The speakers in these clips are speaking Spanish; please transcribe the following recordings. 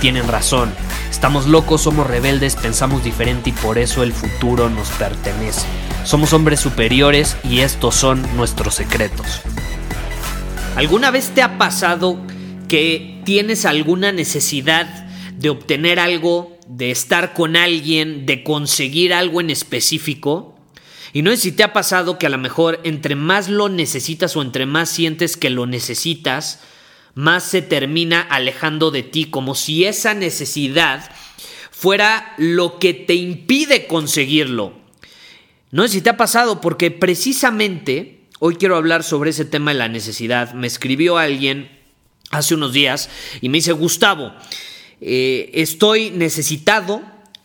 tienen razón. Estamos locos, somos rebeldes, pensamos diferente y por eso el futuro nos pertenece. Somos hombres superiores y estos son nuestros secretos. ¿Alguna vez te ha pasado que tienes alguna necesidad de obtener algo, de estar con alguien, de conseguir algo en específico? Y no sé si te ha pasado que a lo mejor entre más lo necesitas o entre más sientes que lo necesitas, más se termina alejando de ti, como si esa necesidad fuera lo que te impide conseguirlo. No sé si te ha pasado, porque precisamente hoy quiero hablar sobre ese tema de la necesidad. Me escribió alguien hace unos días y me dice, Gustavo, eh, estoy necesitado,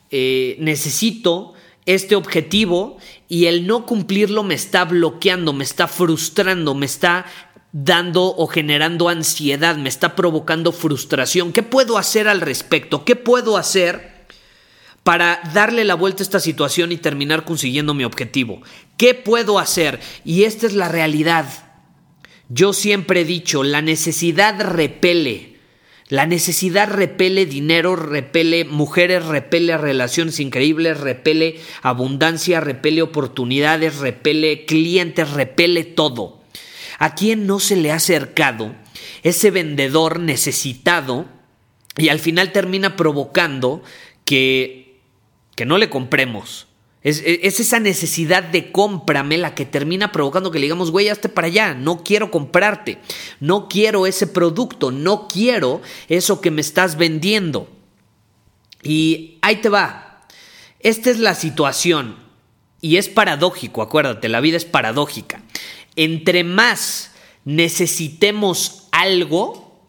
eh, necesito este objetivo y el no cumplirlo me está bloqueando, me está frustrando, me está dando o generando ansiedad, me está provocando frustración. ¿Qué puedo hacer al respecto? ¿Qué puedo hacer para darle la vuelta a esta situación y terminar consiguiendo mi objetivo? ¿Qué puedo hacer? Y esta es la realidad. Yo siempre he dicho, la necesidad repele. La necesidad repele dinero, repele mujeres, repele relaciones increíbles, repele abundancia, repele oportunidades, repele clientes, repele todo. ¿A quién no se le ha acercado ese vendedor necesitado y al final termina provocando que, que no le compremos? Es, es, esa necesidad de cómprame la que termina provocando que le digamos, güey, hazte para allá, no quiero comprarte, no quiero ese producto, no quiero eso que me estás vendiendo. Y ahí te va. Esta es la situación. Y es paradójico, acuérdate, la vida es paradójica entre más necesitemos algo,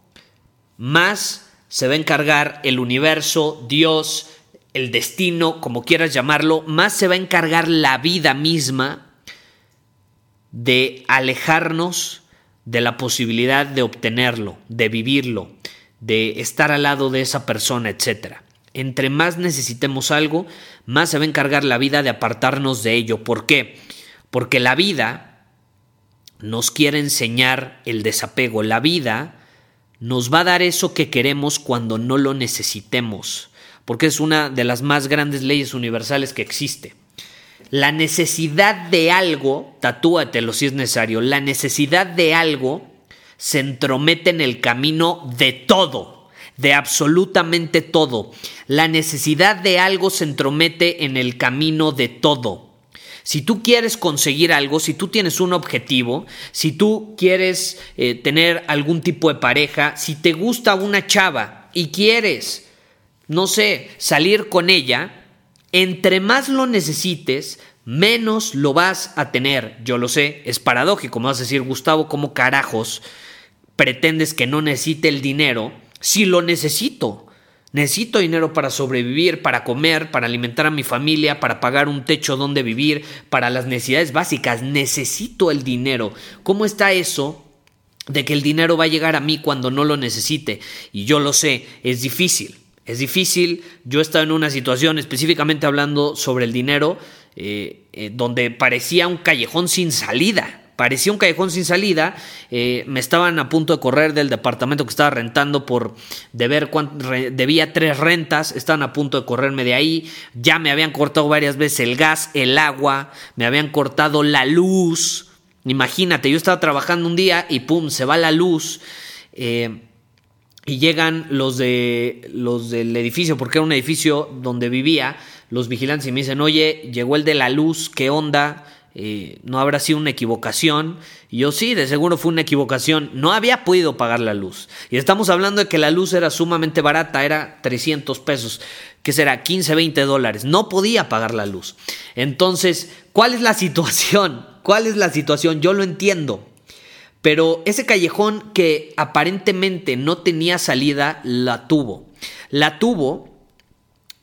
más se va a encargar el universo, Dios, el destino, como quieras llamarlo, más se va a encargar la vida misma de alejarnos de la posibilidad de obtenerlo, de vivirlo, de estar al lado de esa persona, etc. Entre más necesitemos algo, más se va a encargar la vida de apartarnos de ello. ¿Por qué? Porque la vida nos quiere enseñar el desapego. La vida nos va a dar eso que queremos cuando no lo necesitemos, porque es una de las más grandes leyes universales que existe. La necesidad de algo, tatúatelo si es necesario, la necesidad de algo se entromete en el camino de todo, de absolutamente todo. La necesidad de algo se entromete en el camino de todo. Si tú quieres conseguir algo, si tú tienes un objetivo, si tú quieres eh, tener algún tipo de pareja, si te gusta una chava y quieres, no sé, salir con ella, entre más lo necesites, menos lo vas a tener. Yo lo sé, es paradójico, me vas a decir, Gustavo, ¿cómo carajos pretendes que no necesite el dinero si lo necesito? Necesito dinero para sobrevivir, para comer, para alimentar a mi familia, para pagar un techo donde vivir, para las necesidades básicas. Necesito el dinero. ¿Cómo está eso de que el dinero va a llegar a mí cuando no lo necesite? Y yo lo sé, es difícil. Es difícil. Yo he estado en una situación, específicamente hablando sobre el dinero, eh, eh, donde parecía un callejón sin salida parecía un callejón sin salida. Eh, me estaban a punto de correr del departamento que estaba rentando por deber cuánto, debía tres rentas. Estaban a punto de correrme de ahí. Ya me habían cortado varias veces el gas, el agua, me habían cortado la luz. Imagínate, yo estaba trabajando un día y pum, se va la luz. Eh, y llegan los de los del edificio, porque era un edificio donde vivía, los vigilantes y me dicen, oye, llegó el de la luz, ¿qué onda? Eh, no habrá sido una equivocación. Yo sí, de seguro fue una equivocación. No había podido pagar la luz. Y estamos hablando de que la luz era sumamente barata, era 300 pesos, que será 15, 20 dólares. No podía pagar la luz. Entonces, ¿cuál es la situación? ¿Cuál es la situación? Yo lo entiendo. Pero ese callejón que aparentemente no tenía salida, la tuvo. La tuvo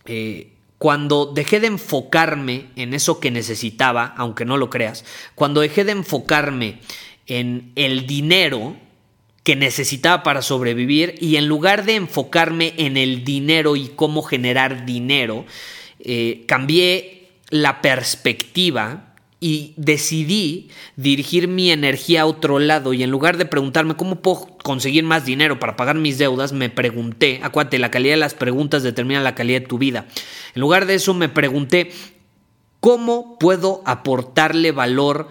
eh, cuando dejé de enfocarme en eso que necesitaba, aunque no lo creas, cuando dejé de enfocarme en el dinero que necesitaba para sobrevivir y en lugar de enfocarme en el dinero y cómo generar dinero, eh, cambié la perspectiva y decidí dirigir mi energía a otro lado y en lugar de preguntarme cómo puedo conseguir más dinero para pagar mis deudas, me pregunté, acuérdate, la calidad de las preguntas determina la calidad de tu vida. En lugar de eso me pregunté, ¿cómo puedo aportarle valor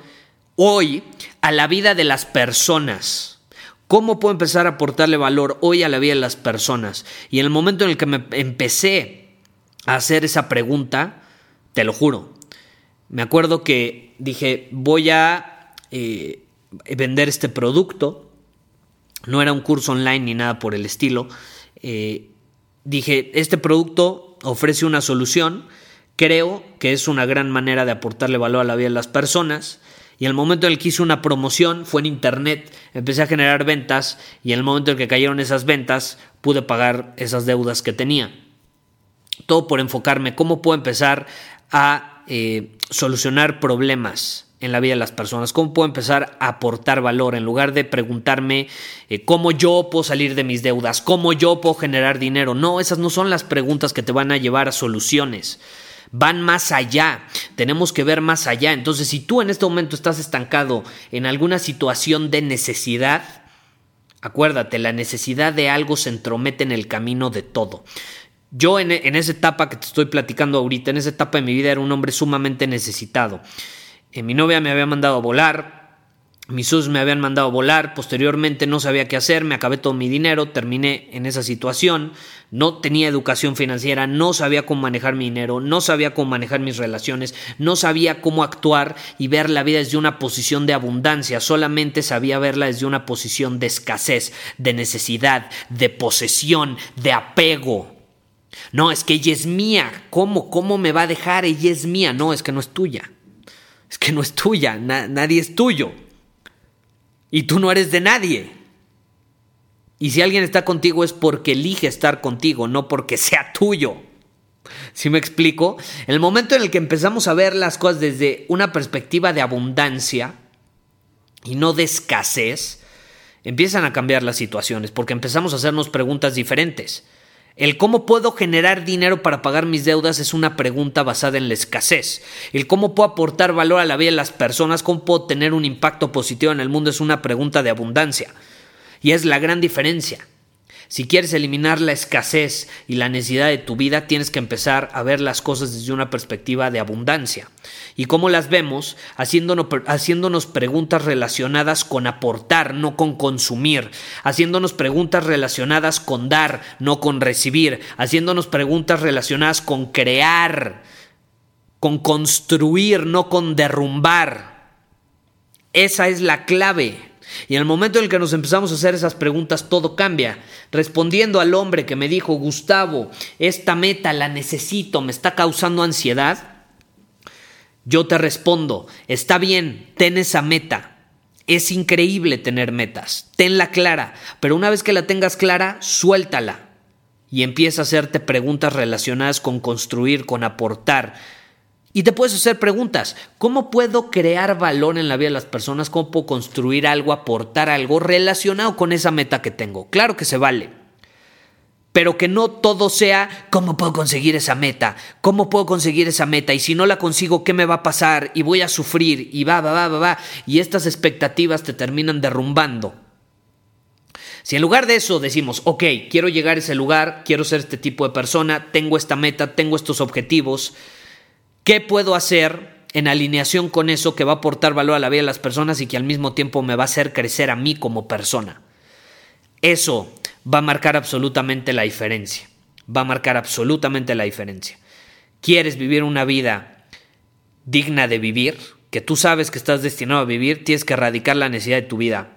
hoy a la vida de las personas? ¿Cómo puedo empezar a aportarle valor hoy a la vida de las personas? Y en el momento en el que me empecé a hacer esa pregunta, te lo juro, me acuerdo que dije, voy a eh, vender este producto. No era un curso online ni nada por el estilo. Eh, dije, este producto ofrece una solución. Creo que es una gran manera de aportarle valor a la vida de las personas. Y el momento en el que hice una promoción fue en internet, empecé a generar ventas y el momento en que cayeron esas ventas pude pagar esas deudas que tenía. Todo por enfocarme cómo puedo empezar a eh, solucionar problemas en la vida de las personas, cómo puedo empezar a aportar valor en lugar de preguntarme eh, cómo yo puedo salir de mis deudas, cómo yo puedo generar dinero. No, esas no son las preguntas que te van a llevar a soluciones. Van más allá, tenemos que ver más allá. Entonces, si tú en este momento estás estancado en alguna situación de necesidad, acuérdate, la necesidad de algo se entromete en el camino de todo. Yo en, esa etapa que te estoy platicando ahorita, en esa etapa de mi vida era un hombre sumamente necesitado. Eh, mi novia me había mandado a volar, mis sus me habían mandado a volar, posteriormente no sabía qué hacer, me acabé todo mi dinero, terminé en esa situación, no tenía educación financiera, no sabía cómo manejar mi dinero, no sabía cómo manejar mis relaciones, no sabía cómo actuar y ver la vida desde una posición de abundancia, solamente sabía verla desde una posición de escasez, de necesidad, de posesión, de apego. No, es que ella es mía. ¿Cómo? ¿Cómo me va a dejar? Ella es mía. No, es que no es tuya. Es que no es tuya. nadie es tuyo. Y tú no eres de nadie. Y si alguien está contigo es porque elige estar contigo, no porque sea tuyo. ¿Sí me explico? El momento en el que empezamos a ver las cosas desde una perspectiva de abundancia y no de escasez, empiezan a cambiar las situaciones porque empezamos a hacernos preguntas diferentes. El cómo puedo generar dinero para pagar mis deudas es una pregunta basada en la escasez. El cómo puedo aportar valor a la vida de las personas, cómo puedo tener un impacto positivo en el mundo es una pregunta de abundancia. Y es la gran diferencia. Si quieres eliminar la escasez y la necesidad de tu vida, tienes que empezar a ver las cosas desde una perspectiva de abundancia. ¿Y cómo las vemos? Haciéndonos, haciéndonos preguntas relacionadas con aportar, no con consumir. Haciéndonos preguntas relacionadas con dar, no con recibir. Haciéndonos preguntas relacionadas con crear, con construir, no con derrumbar. Esa es la clave. Y en el momento en el que nos empezamos a hacer esas preguntas, todo cambia. Respondiendo al hombre que me dijo, Gustavo, esta meta la necesito, me está causando ansiedad, yo te respondo, está bien, ten esa meta. Es increíble tener metas, tenla clara, pero una vez que la tengas clara, suéltala y empieza a hacerte preguntas relacionadas con construir, con aportar, y te puedes hacer preguntas, ¿cómo puedo crear valor en la vida de las personas? ¿Cómo puedo construir algo, aportar algo relacionado con esa meta que tengo? Claro que se vale. Pero que no todo sea cómo puedo conseguir esa meta, cómo puedo conseguir esa meta y si no la consigo, ¿qué me va a pasar? Y voy a sufrir y va, va, va, va, va. Y estas expectativas te terminan derrumbando. Si en lugar de eso decimos, ok, quiero llegar a ese lugar, quiero ser este tipo de persona, tengo esta meta, tengo estos objetivos, ¿Qué puedo hacer en alineación con eso que va a aportar valor a la vida de las personas y que al mismo tiempo me va a hacer crecer a mí como persona? Eso va a marcar absolutamente la diferencia. Va a marcar absolutamente la diferencia. ¿Quieres vivir una vida digna de vivir? que tú sabes que estás destinado a vivir, tienes que erradicar la necesidad de tu vida.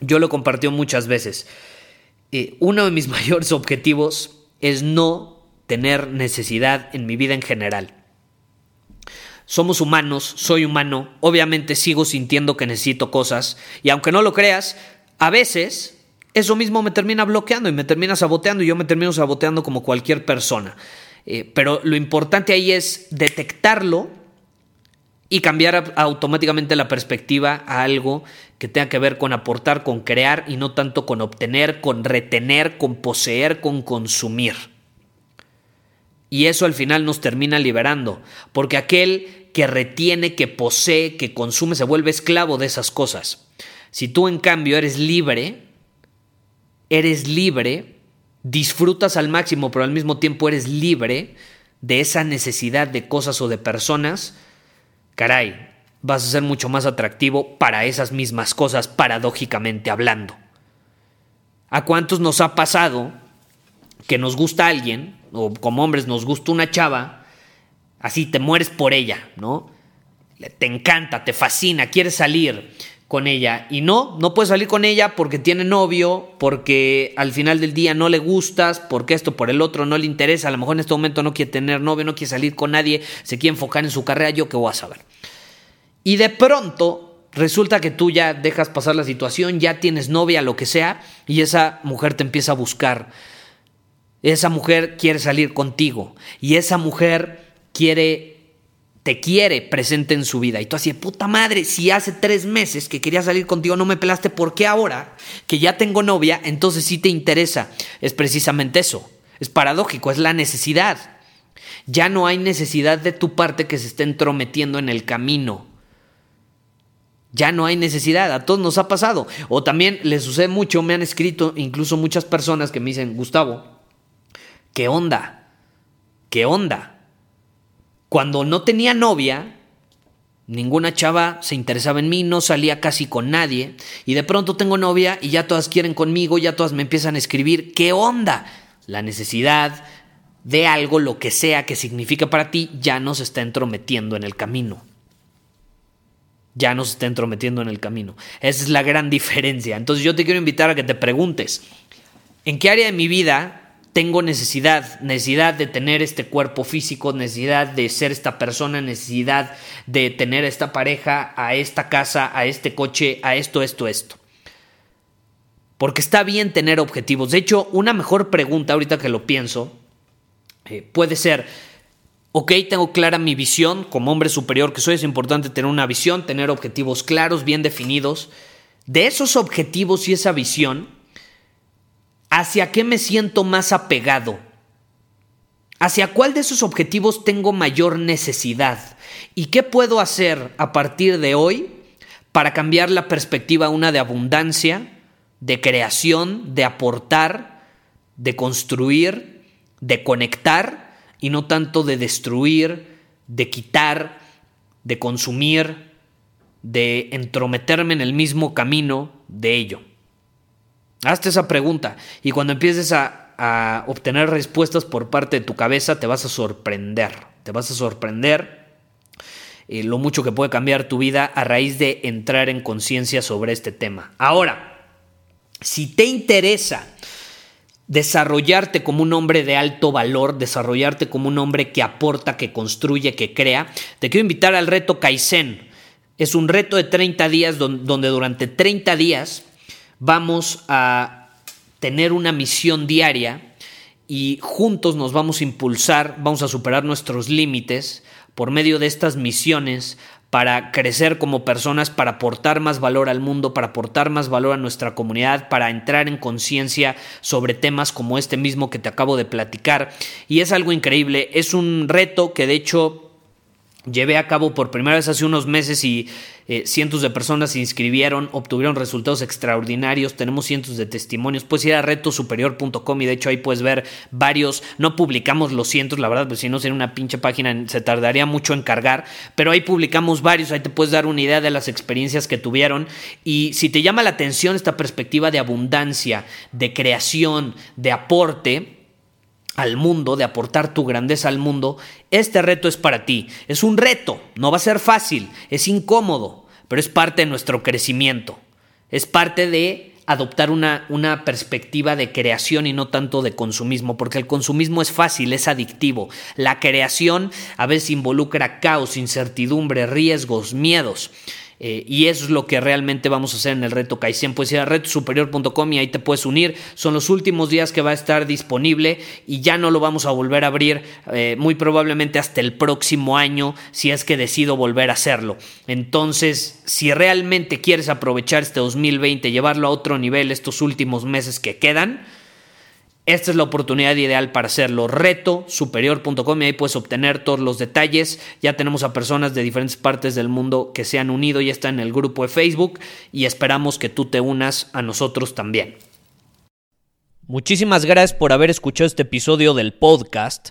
Yo lo compartió muchas veces. Eh, uno de mis mayores objetivos es no tener necesidad en mi vida en general. Somos humanos, soy humano, obviamente sigo sintiendo que necesito cosas y aunque no lo creas, a veces eso mismo me termina bloqueando y me termina saboteando y yo me termino saboteando como cualquier persona. Eh, pero lo importante ahí es detectarlo y cambiar automáticamente la perspectiva a algo que tenga que ver con aportar, con crear y no tanto con obtener, con retener, con poseer, con consumir. Y eso al final nos termina liberando, porque aquel que retiene, que posee, que consume, se vuelve esclavo de esas cosas. Si tú en cambio eres libre, eres libre, disfrutas al máximo, pero al mismo tiempo eres libre de esa necesidad de cosas o de personas, caray, vas a ser mucho más atractivo para esas mismas cosas, paradójicamente hablando. ¿A cuántos nos ha pasado que nos gusta alguien, o como hombres nos gusta una chava, así te mueres por ella, ¿no? Te encanta, te fascina, quieres salir, con ella. Y no, no puedes salir con ella porque tiene novio, porque al final del día no le gustas, porque esto por el otro no le interesa. A lo mejor en este momento no quiere tener novio, no quiere salir con nadie, se quiere enfocar en su carrera, yo qué voy a saber. Y de pronto resulta que tú ya dejas pasar la situación, ya tienes novia, lo que sea, y esa mujer te empieza a buscar. Esa mujer quiere salir contigo y esa mujer quiere te quiere presente en su vida. Y tú así, puta madre, si hace tres meses que quería salir contigo no me pelaste, ¿por qué ahora que ya tengo novia, entonces sí te interesa? Es precisamente eso. Es paradójico, es la necesidad. Ya no hay necesidad de tu parte que se esté entrometiendo en el camino. Ya no hay necesidad, a todos nos ha pasado. O también les sucede mucho, me han escrito incluso muchas personas que me dicen, Gustavo, ¿qué onda? ¿Qué onda? Cuando no tenía novia, ninguna chava se interesaba en mí, no salía casi con nadie, y de pronto tengo novia y ya todas quieren conmigo, ya todas me empiezan a escribir, ¿qué onda? La necesidad de algo, lo que sea que significa para ti, ya no se está entrometiendo en el camino. Ya no se está entrometiendo en el camino. Esa es la gran diferencia. Entonces yo te quiero invitar a que te preguntes, ¿en qué área de mi vida tengo necesidad, necesidad de tener este cuerpo físico, necesidad de ser esta persona, necesidad de tener a esta pareja, a esta casa, a este coche, a esto, esto, esto. Porque está bien tener objetivos. De hecho, una mejor pregunta, ahorita que lo pienso, eh, puede ser, ok, tengo clara mi visión, como hombre superior que soy, es importante tener una visión, tener objetivos claros, bien definidos. De esos objetivos y esa visión, ¿Hacia qué me siento más apegado? ¿Hacia cuál de esos objetivos tengo mayor necesidad? ¿Y qué puedo hacer a partir de hoy para cambiar la perspectiva una de abundancia, de creación, de aportar, de construir, de conectar y no tanto de destruir, de quitar, de consumir, de entrometerme en el mismo camino de ello? Hazte esa pregunta y cuando empieces a, obtener respuestas por parte de tu cabeza te vas a sorprender, te vas a sorprender eh, lo mucho que puede cambiar tu vida a raíz de entrar en conciencia sobre este tema. Ahora, si te interesa desarrollarte como un hombre de alto valor, desarrollarte como un hombre que aporta, que construye, que crea, te quiero invitar al reto Kaizen. Es un reto de 30 días donde durante 30 días vamos a tener una misión diaria y juntos nos vamos a impulsar, vamos a superar nuestros límites por medio de estas misiones para crecer como personas, para aportar más valor al mundo, para aportar más valor a nuestra comunidad, para entrar en conciencia sobre temas como este mismo que te acabo de platicar. Y es algo increíble, es un reto que de hecho llevé a cabo por primera vez hace unos meses y eh, cientos de personas se inscribieron, obtuvieron resultados extraordinarios, tenemos cientos de testimonios, puedes ir a retosuperior.com y de hecho ahí puedes ver varios, no publicamos los cientos, la verdad, pues si no sería una pinche página, se tardaría mucho en cargar, pero ahí publicamos varios, ahí te puedes dar una idea de las experiencias que tuvieron. Y si te llama la atención esta perspectiva de abundancia, de creación, de aporte, al mundo, de aportar tu grandeza al mundo, este reto es para ti. Es un reto, no va a ser fácil, es incómodo, pero es parte de nuestro crecimiento. Es parte de adoptar una, una, perspectiva de creación y no tanto de consumismo, porque el consumismo es fácil, es adictivo. La creación a veces involucra caos, incertidumbre, riesgos, miedos. Eh, y eso es lo que realmente vamos a hacer en el reto Kaizen. Puedes ir a retosuperior.com y ahí te puedes unir. Son los últimos días que va a estar disponible y ya no lo vamos a volver a abrir eh, muy probablemente hasta el próximo año si es que decido volver a hacerlo. Entonces, si realmente quieres aprovechar este 2020, llevarlo a otro nivel estos últimos meses que quedan, esta es la oportunidad ideal para hacerlo. Reto superior.com y ahí puedes obtener todos los detalles. Ya tenemos a personas de diferentes partes del mundo que se han unido y están en el grupo de Facebook y esperamos que tú te unas a nosotros también. Muchísimas gracias por haber escuchado este episodio del podcast.